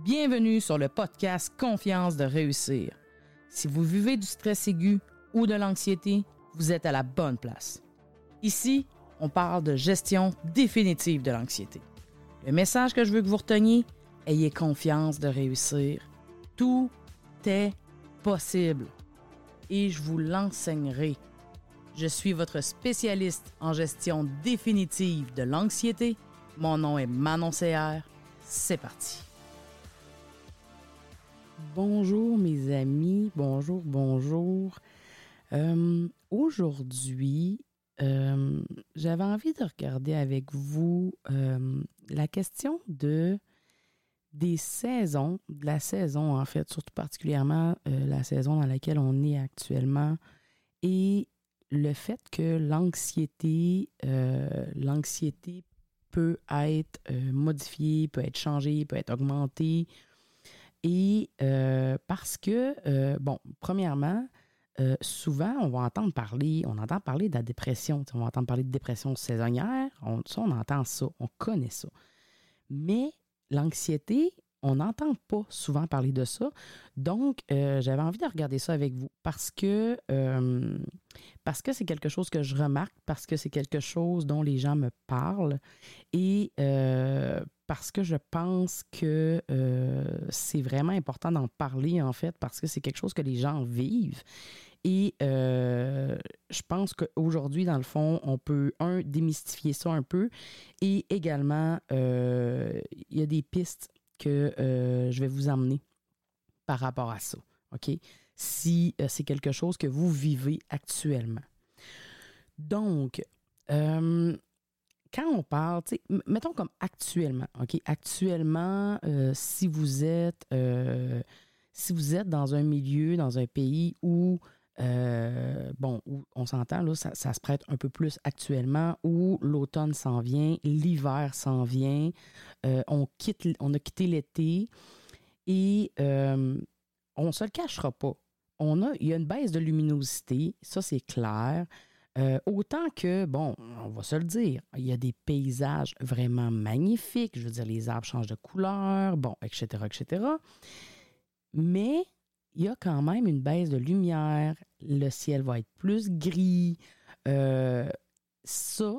Bienvenue sur le podcast Confiance de réussir. Si vous vivez du stress aigu ou de l'anxiété, vous êtes à la bonne place. Ici, on parle de gestion définitive de l'anxiété. Le message que je veux que vous reteniez, ayez confiance de réussir. Tout est possible et je vous l'enseignerai. Je suis votre spécialiste en gestion définitive de l'anxiété. Mon nom est Manon CR. C'est parti. Bonjour mes amis, bonjour, bonjour. Euh, aujourd'hui, euh, j'avais envie de regarder avec vous euh, la question de des saisons, de la saison en fait, surtout particulièrement la saison dans laquelle on est actuellement et le fait que l'anxiété, l'anxiété peut être modifiée, peut être changée, peut être augmentée et euh, parce que, euh, bon, premièrement, euh, souvent, on va entendre parler, on entend parler de la dépression. On va entendre parler de dépression saisonnière. On, entend ça, on connaît ça. Mais l'anxiété, on n'entend pas souvent parler de ça. Donc, j'avais envie de regarder ça avec vous parce que parce que c'est quelque chose que je remarque, parce que c'est quelque chose dont les gens me parlent et parce que je pense que euh, c'est vraiment important d'en parler, en fait, parce que c'est quelque chose que les gens vivent. Et euh, je pense qu'aujourd'hui, dans le fond, on peut, un, démystifier ça un peu, et également, euh, il y a des pistes que je vais vous emmener par rapport à ça, OK? Si c'est quelque chose que vous vivez actuellement. Donc, quand on parle, mettons comme actuellement, OK? Actuellement, euh, si vous êtes euh, si vous êtes dans un milieu, dans un pays où euh, on s'entend, là, ça, se prête un peu plus actuellement, où l'automne s'en vient, l'hiver s'en vient, on, quitte, on a quitté l'été et on ne se le cachera pas. On il y a une baisse de luminosité, ça c'est clair. Euh, autant que, bon, on va se le dire, il y a des paysages vraiment magnifiques. Je veux dire, les arbres changent de couleur, bon, etc., etc. Mais il y a quand même une baisse de lumière. Le ciel va être plus gris. Euh, ça,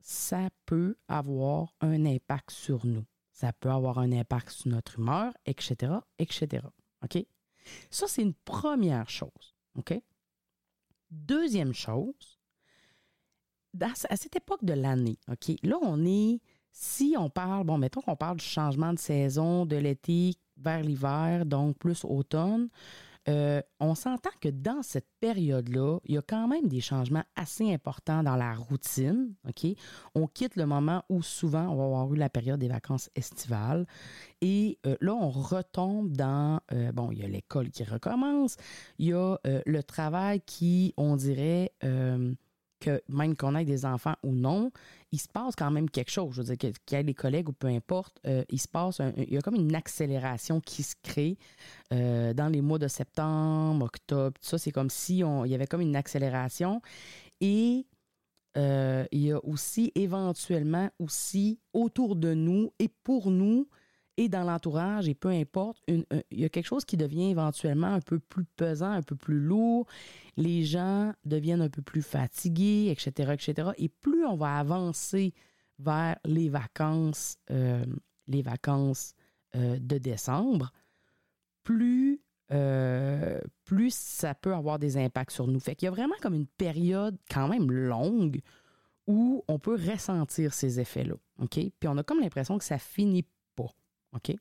ça peut avoir un impact sur nous. Ça peut avoir un impact sur notre humeur, etc., etc. OK? Ça, c'est une première chose. OK? Deuxième chose, à cette époque de l'année, OK, là, on est, si on parle, bon, mettons qu'on parle du changement de saison de l'été vers l'hiver, donc plus automne, euh, on s'entend que dans cette période-là, il y a quand même des changements assez importants dans la routine. OK? On quitte le moment où souvent on va avoir eu la période des vacances estivales. Et euh, là, on retombe dans, euh, bon, il y a l'école qui recommence, il y a le travail qui, on dirait, que même qu'on ait des enfants ou non, il se passe quand même quelque chose. Je veux dire, qu'il y ait des collègues ou peu importe, euh, il se passe, il y a comme une accélération qui se crée euh, dans les mois de septembre, octobre, tout ça. C'est comme si on, il y avait comme une accélération. Et euh, il y a aussi éventuellement aussi autour de nous et pour nous et dans l'entourage, et peu importe, il y a quelque chose qui devient éventuellement un peu plus pesant, un peu plus lourd. Les gens deviennent un peu plus fatigués, etc., etc. Et plus on va avancer vers les vacances, euh, les vacances euh, de décembre, plus, euh, plus ça peut avoir des impacts sur nous. Fait qu'il y a vraiment comme une période quand même longue où on peut ressentir ces effets-là. OK? Puis on a comme l'impression que ça finit OK?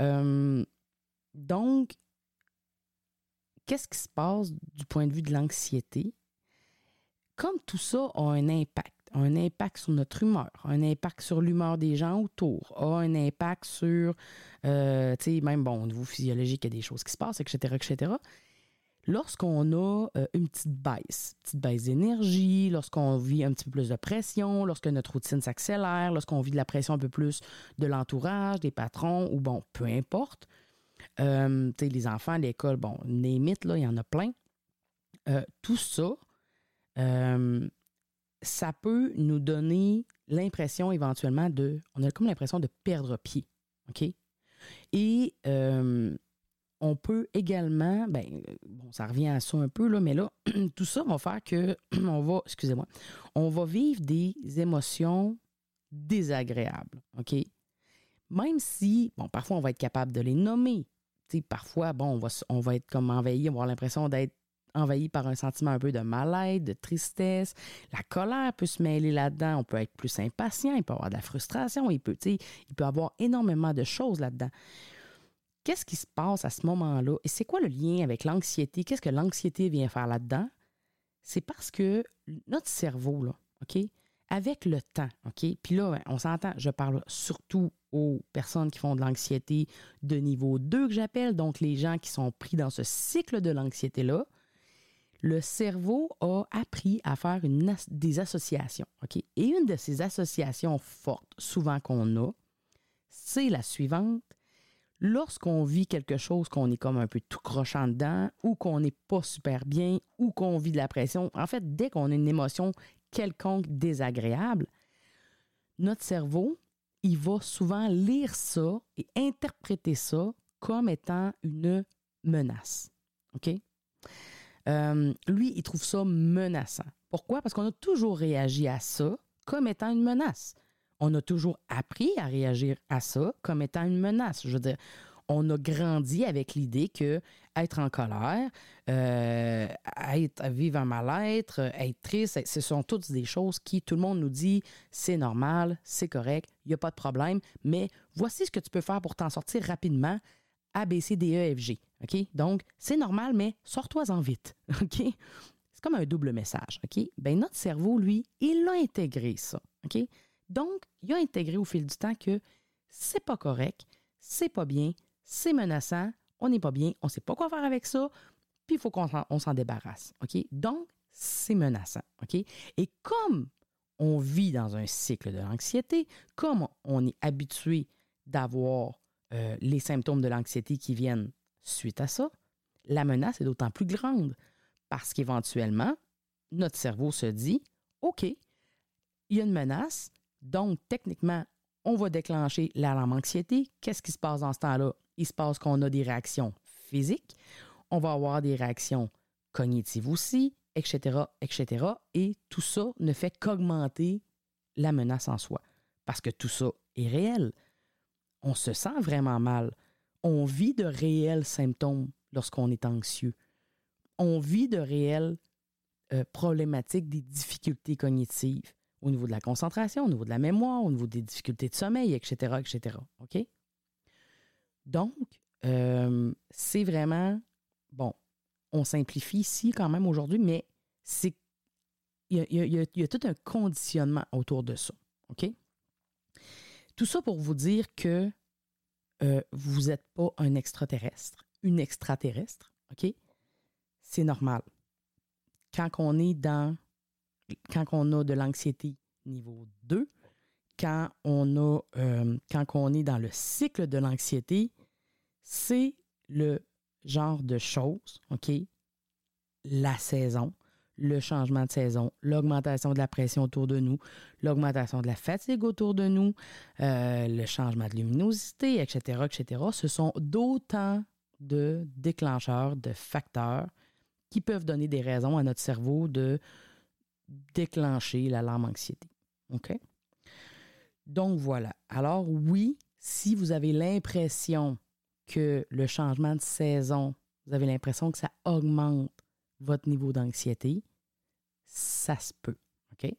Euh, donc, qu'est-ce qui se passe du point de vue de l'anxiété? Comme tout ça a un impact, un impact sur notre humeur, un impact sur l'humeur des gens autour, a un impact sur, euh, tu sais, même, bon, au niveau physiologique, il y a des choses qui se passent, etc., etc lorsqu'on a euh, une petite baisse, petite baisse d'énergie, lorsqu'on vit un petit peu plus de pression, lorsque notre routine s'accélère, lorsqu'on vit de la pression un peu plus de l'entourage, des patrons, ou bon, peu importe. Euh, les enfants à l'école, bon, mythes, là, il y en a plein. Euh, tout ça, ça peut nous donner l'impression éventuellement de, on a comme l'impression de perdre pied. OK? Et euh, on peut également, ben, bon, ça revient à ça un peu, là, mais là, tout ça va faire que, on va, excusez-moi, on va vivre des émotions désagréables, OK? Même si, bon, parfois on va être capable de les nommer. parfois, bon, on va, on va être comme envahi, on va avoir l'impression d'être envahi par un sentiment un peu de mal-être, de tristesse. La colère peut se mêler là-dedans. On peut être plus impatient, il peut avoir de la frustration, il peut, il peut avoir énormément de choses là-dedans. Qu'est-ce qui se passe à ce moment-là? Et c'est quoi le lien avec l'anxiété? Qu'est-ce que l'anxiété vient faire là-dedans? C'est parce que notre cerveau, là, OK, avec le temps, OK, puis là, on s'entend, je parle surtout aux personnes qui font de l'anxiété de niveau 2 que j'appelle, donc les gens qui sont pris dans ce cycle de l'anxiété-là, le cerveau a appris à faire des associations. Et une de ces associations fortes, souvent qu'on a, c'est la suivante. Lorsqu'on vit quelque chose qu'on est comme un peu tout crochant dedans, ou qu'on n'est pas super bien, ou qu'on vit de la pression, en fait, dès qu'on a une émotion quelconque désagréable, notre cerveau, il va souvent lire ça et interpréter ça comme étant une menace. OK? Euh, lui, il trouve ça menaçant. Pourquoi? Parce qu'on a toujours réagi à ça comme étant une menace. On a toujours appris à réagir à ça comme étant une menace. Je veux dire, on a grandi avec l'idée que être en colère, euh, être, vivre un mal-être, être triste, ce sont toutes des choses qui, tout le monde nous dit, c'est normal, c'est correct, il n'y a pas de problème, mais voici ce que tu peux faire pour t'en sortir rapidement a, B, C, E? Donc, c'est normal, mais sors-toi-en vite. C'est comme un double message. OK? Ben, notre cerveau, lui, il a intégré ça. Donc, il a intégré au fil du temps que c'est pas correct, c'est pas bien, c'est menaçant, on n'est pas bien, on ne sait pas quoi faire avec ça, puis il faut qu'on s'en débarrasse. Donc, c'est menaçant. Et comme on vit dans un cycle de l'anxiété, comme on est habitué d'avoir euh, les symptômes de l'anxiété qui viennent suite à ça, la menace est d'autant plus grande parce qu'éventuellement, notre cerveau se dit, OK, il y a une menace, donc techniquement, on va déclencher l'alarme anxiété. Qu'est-ce qui se passe dans ce temps-là? Il se passe qu'on a des réactions physiques, on va avoir des réactions cognitives aussi, etc., etc. Et tout ça ne fait qu'augmenter la menace en soi. Parce que tout ça est réel on se sent vraiment mal. On vit de réels symptômes lorsqu'on est anxieux. On vit de réelles euh, problématiques, des difficultés cognitives au niveau de la concentration, au niveau de la mémoire, au niveau des difficultés de sommeil, etc., etc. OK? Donc, euh, c'est vraiment, bon, on simplifie ici quand même aujourd'hui, mais c'est il y, a, tout un conditionnement autour de ça. OK? Tout ça pour vous dire que euh, vous n'êtes pas un extraterrestre, une extraterrestre, OK? C'est normal. Quand on est dans, quand on a de l'anxiété niveau 2, quand on a, euh, quand on est dans le cycle de l'anxiété, c'est le genre de choses, OK? La saison, le changement de saison, l'augmentation de la pression autour de nous, l'augmentation de la fatigue autour de nous, euh, le changement de luminosité, etc., etc. Ce sont d'autant de déclencheurs, de facteurs qui peuvent donner des raisons à notre cerveau de déclencher l'alarme anxiété. OK? Donc voilà. Alors oui, si vous avez l'impression que le changement de saison, vous avez l'impression que ça augmente votre niveau d'anxiété, ça se peut. OK?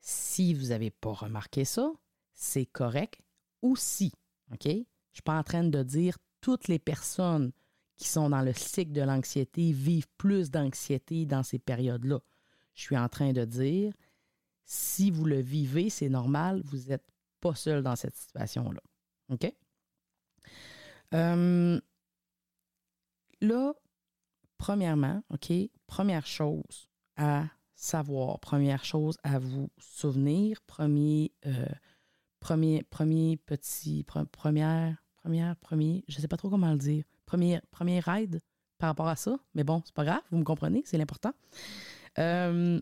Si vous n'avez pas remarqué ça, c'est correct aussi. OK? Je ne suis pas en train de dire toutes les personnes qui sont dans le cycle de l'anxiété vivent plus d'anxiété dans ces périodes-là. Je suis en train de dire, si vous le vivez, c'est normal, vous n'êtes pas seul dans cette situation-là. OK? Euh, là, premièrement, OK, première chose à savoir, première chose à vous souvenir, premier, euh, premier, premier petit, première, première, premier, je ne sais pas trop comment le dire, premier, premier ride par rapport à ça, mais bon, c'est pas grave, vous me comprenez, c'est l'important. Euh,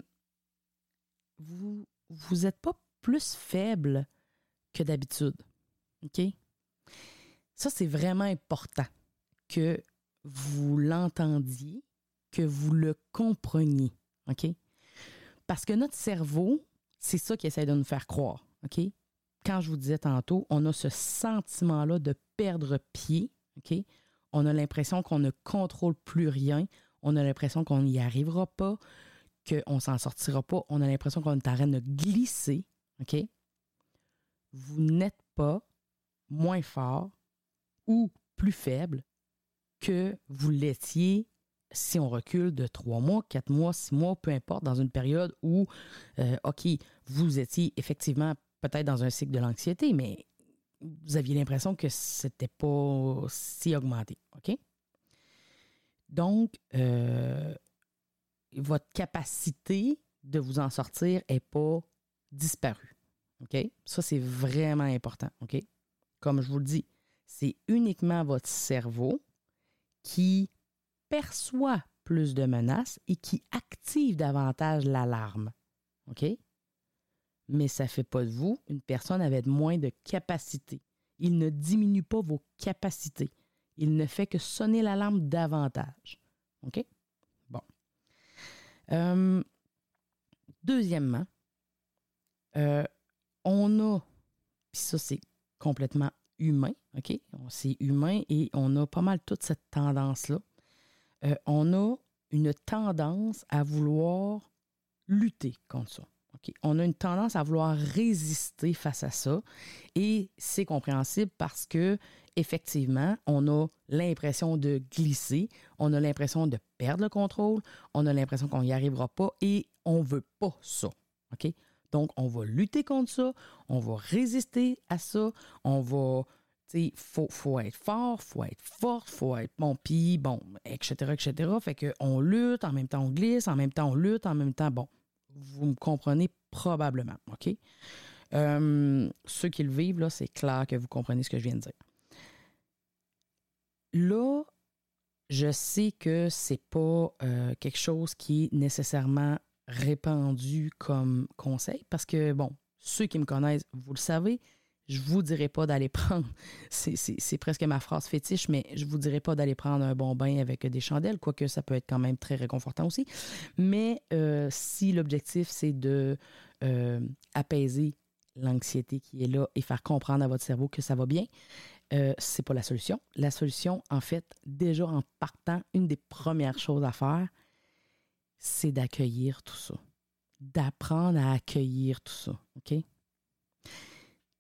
vous n'êtes pas plus faible que d'habitude. OK? Ça, c'est vraiment important que vous l'entendiez, que vous le compreniez. OK? Parce que notre cerveau, c'est ça qui essaie de nous faire croire. OK? Quand je vous disais tantôt, on a ce sentiment-là de perdre pied. OK? On a l'impression qu'on ne contrôle plus rien. On a l'impression qu'on n'y arrivera pas, qu'on ne s'en sortira pas. On a l'impression qu'on est en train de glisser. OK? Vous n'êtes pas moins fort ou plus faible que vous l'étiez si on recule de trois mois, quatre mois, six mois, peu importe, dans une période où, euh, OK, vous étiez effectivement peut-être dans un cycle de l'anxiété, mais vous aviez l'impression que c'était pas si augmenté. OK? Donc, euh, votre capacité de vous en sortir n'est pas disparue. OK? Ça, c'est vraiment important. OK? Comme je vous le dis, c'est uniquement votre cerveau qui perçoit plus de menaces et qui active davantage l'alarme. OK? Mais ça ne fait pas de vous une personne avec moins de capacité. Il ne diminue pas vos capacités. Il ne fait que sonner l'alarme davantage. OK? Euh, deuxièmement, euh, on a, puis ça c'est complètement humain, OK? C'est humain et on a pas mal toute cette tendance-là. Euh, on a une tendance à vouloir lutter contre ça. On a une tendance à vouloir résister face à ça et c'est compréhensible parce que effectivement, on a l'impression de glisser, on a l'impression de perdre le contrôle, on a l'impression qu'on n'y arrivera pas et on veut pas ça. OK? Donc, on va lutter contre ça, on va résister à ça, on va il faut, faut être fort, faut être fort, faut être bon, bon, etc., etc. Fait qu'on lutte, en même temps on glisse, en même temps on lutte, en même temps, bon, vous me comprenez probablement, OK? Euh, ceux qui le vivent, là, c'est clair que vous comprenez ce que je viens de dire. Là, je sais que c'est pas euh, quelque chose qui est nécessairement répandu comme conseil parce que, bon, ceux qui me connaissent, vous le savez, je vous dirai pas d'aller prendre, c'est presque ma phrase fétiche, mais je vous dirai pas d'aller prendre un bon bain avec des chandelles, quoique ça peut être quand même très réconfortant aussi. Mais euh, si l'objectif, c'est de euh, apaiser l'anxiété qui est là et faire comprendre à votre cerveau que ça va bien, euh, c'est pas la solution. La solution, en fait, déjà en partant, une des premières choses à faire, c'est d'accueillir tout ça. D'apprendre à accueillir tout ça. OK?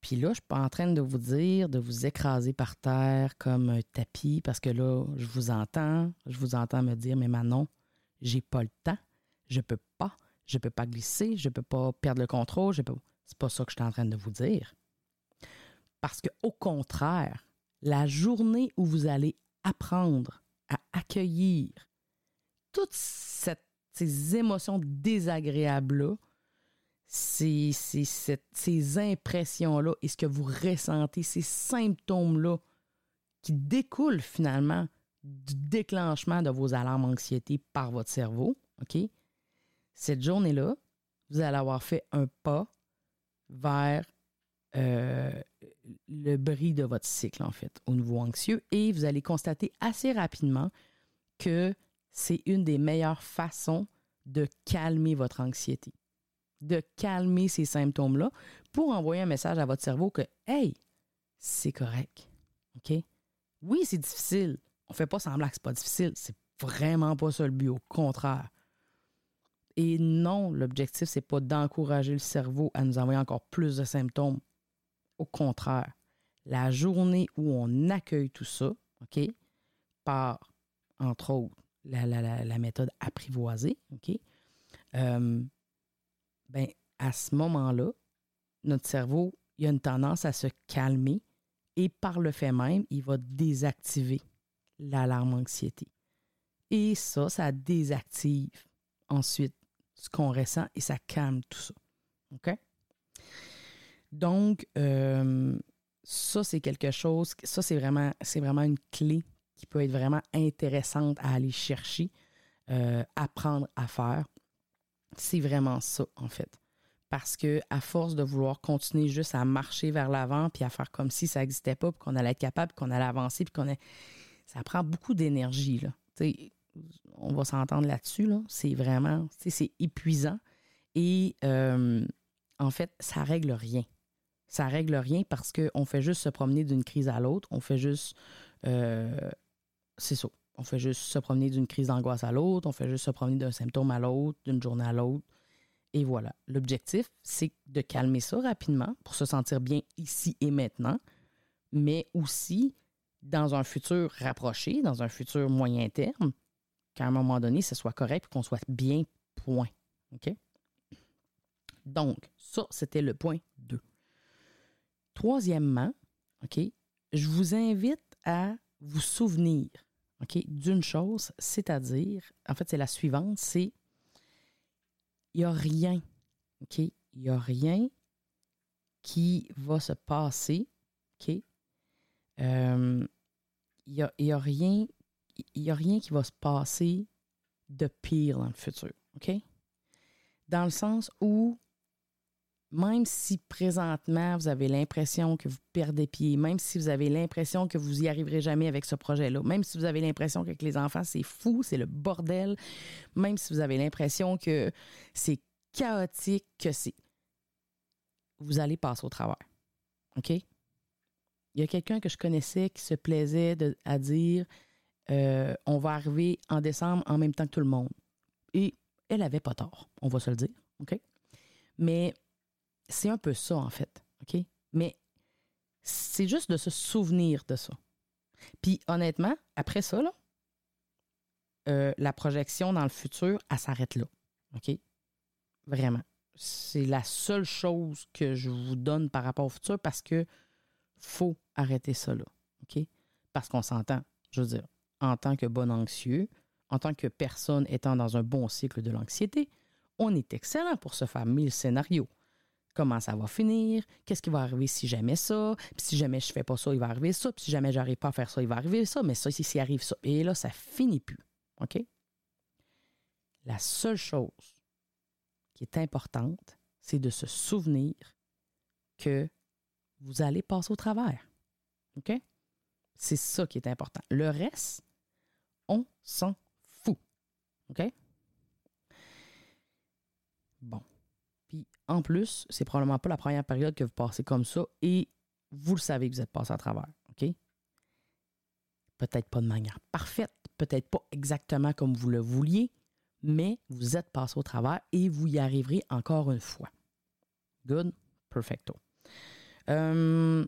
Puis là, je suis pas en train de vous dire de vous écraser par terre comme un tapis parce que là, je vous entends, je vous entends me dire mais Manon, j'ai pas le temps, je peux pas, je peux pas glisser, je peux pas perdre le contrôle, je peux C'est pas ça que je suis en train de vous dire. Parce que au contraire, la journée où vous allez apprendre à accueillir toutes ces émotions désagréables-là, ces, ces, impressions-là et ce que vous ressentez, ces symptômes-là qui découlent finalement du déclenchement de vos alarmes anxiété par votre cerveau, OK? Cette journée-là, vous allez avoir fait un pas vers euh, le bris de votre cycle, en fait, au niveau anxieux, et vous allez constater assez rapidement que c'est une des meilleures façons de calmer votre anxiété de calmer ces symptômes-là pour envoyer un message à votre cerveau que, hey, c'est correct. OK? Oui, c'est difficile. On ne fait pas semblant que ce pas difficile. C'est vraiment pas ça le but. Au contraire. Et non, l'objectif, c'est pas d'encourager le cerveau à nous envoyer encore plus de symptômes. Au contraire, la journée où on accueille tout ça, OK, par, entre autres, la, méthode apprivoisée, OK, euh, ben, à ce moment-là, notre cerveau, il a une tendance à se calmer et par le fait même, il va désactiver l'alarme anxiété. Et ça, ça désactive ensuite ce qu'on ressent et ça calme tout ça. OK? Donc, euh, ça, c'est quelque chose, ça, c'est vraiment, c'est vraiment une clé qui peut être vraiment intéressante à aller chercher, euh, apprendre à faire c'est vraiment ça, en fait. parce que à force de vouloir continuer juste à marcher vers l'avant puis à faire comme si ça n'existait pas, puis qu'on allait être capable, qu'on allait avancer, puis qu'on est... ça prend beaucoup d'énergie là. on va s'entendre là-dessus là. C'est vraiment, c'est épuisant et euh, en fait, ça règle rien. Ça règle rien parce qu'on fait juste se promener d'une crise à l'autre. On fait juste, euh, c'est ça. On fait juste se promener d'une crise d'angoisse à l'autre. On fait juste se promener d'un symptôme à l'autre, d'une journée à l'autre. Et voilà. L'objectif, c'est de calmer ça rapidement pour se sentir bien ici et maintenant, mais aussi dans un futur rapproché, dans un futur moyen terme, qu'à un moment donné, ce soit correct et qu'on soit bien, point. OK? Donc, ça, c'était le point 2. Troisièmement, OK, je vous invite à vous souvenir D'une chose, c'est-à-dire, en fait, c'est la suivante, c'est il n'y a rien, OK? Il n'y a rien qui va se passer, OK? Euh, il n'y a, y a, rien, il a rien qui va se passer de pire dans le futur, OK? Dans le sens où même si présentement vous avez l'impression que vous perdez pied, même si vous avez l'impression que vous y arriverez jamais avec ce projet-là, même si vous avez l'impression qu'avec les enfants c'est fou, c'est le bordel, même si vous avez l'impression que c'est chaotique, que c'est. Vous allez passer au travers. OK? Il y a quelqu'un que je connaissais qui se plaisait à dire euh, on va arriver en décembre en même temps que tout le monde. Et elle avait pas tort, on va se le dire. OK? Mais c'est un peu ça, en fait. OK? Mais c'est juste de se souvenir de ça. Puis honnêtement, après ça, euh, la projection dans le futur, elle s'arrête là. OK? Vraiment. C'est la seule chose que je vous donne par rapport au futur parce que faut arrêter ça là. OK? Parce qu'on s'entend. Je veux dire, en tant que bon anxieux, en tant que personne étant dans un bon cycle de l'anxiété, on est excellent pour se faire mille scénarios comment ça va finir, qu'est-ce qui va arriver si jamais ça, puis si jamais je fais pas ça, il va arriver ça, puis si jamais j'arrive pas à faire ça, il va arriver ça, mais ça, si s'il arrive ça. Et là, ça finit plus. OK? La seule chose qui est importante, c'est de se souvenir que vous allez passer au travers. OK? C'est ça qui est important. Le reste, on s'en fout. OK? Bon. En plus, c'est probablement pas la première période que vous passez comme ça et vous le savez que vous êtes passé à travers. OK? Peut-être pas de manière parfaite, peut-être pas exactement comme vous le vouliez, mais vous êtes passé au travers et vous y arriverez encore une fois. Good? Perfecto. Euh,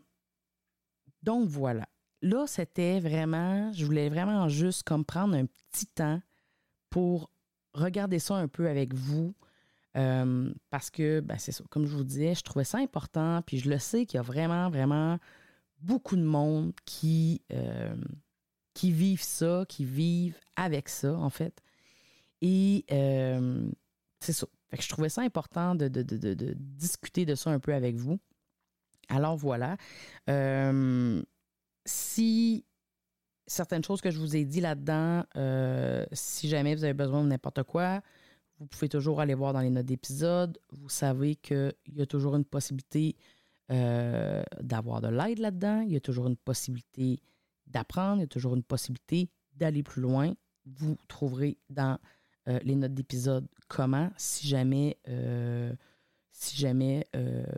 donc voilà. Là, c'était vraiment, je voulais vraiment juste comme prendre un petit temps pour regarder ça un peu avec vous, euh, parce que, ben, c'est ça, comme je vous disais, je trouvais ça important, puis je le sais qu'il y a vraiment, vraiment beaucoup de monde qui, euh, qui vivent ça, qui vivent avec ça, en fait. Et euh, c'est ça. Fait que je trouvais ça important de, de, discuter de ça un peu avec vous. Alors voilà. si certaines choses que je vous ai dit là-dedans, si jamais vous avez besoin de n'importe quoi, vous pouvez toujours aller voir dans les notes d'épisode. Vous savez qu'il y a toujours une possibilité euh, d'avoir de l'aide là-dedans. Il y a toujours une possibilité d'apprendre. Il y a toujours une possibilité d'aller plus loin. Vous trouverez dans euh, les notes d'épisode comment, si jamais, euh, si jamais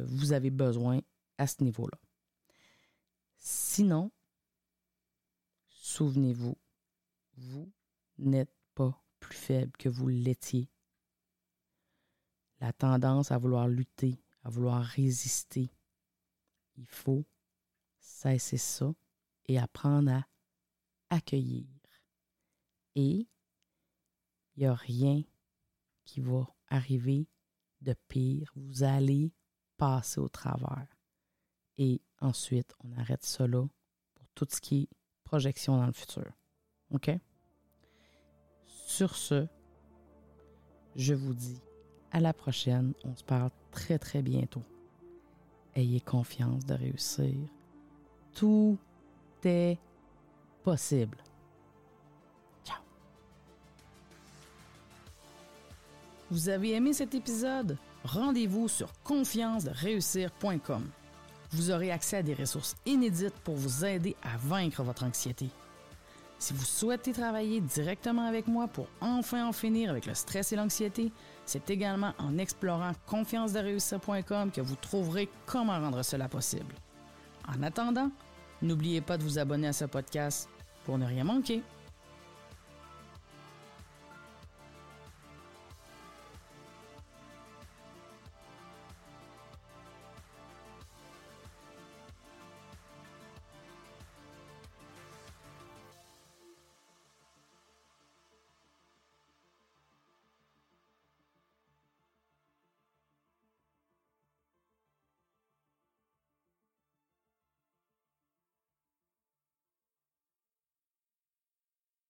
vous avez besoin à ce niveau-là. Sinon, souvenez-vous, vous n'êtes pas plus faible que vous l'étiez la tendance à vouloir lutter, à vouloir résister. Il faut cesser ça et apprendre à accueillir. Et il n'y a rien qui va arriver de pire. Vous allez passer au travers. Et ensuite, on arrête là pour tout ce qui est projection dans le futur. OK? Sur ce, je vous dis à la prochaine. On se parle très, très bientôt. Ayez confiance de réussir. Tout est possible. Ciao. Vous avez aimé cet épisode? rendez-vous sur confiance-de-réussir.com. Vous aurez accès à des ressources inédites pour vous aider à vaincre votre anxiété. Si vous souhaitez travailler directement avec moi pour enfin en finir avec le stress et l'anxiété, c'est également en explorant confiance-de-réussir.com que vous trouverez comment rendre cela possible. En attendant, n'oubliez pas de vous abonner à ce podcast pour ne rien manquer.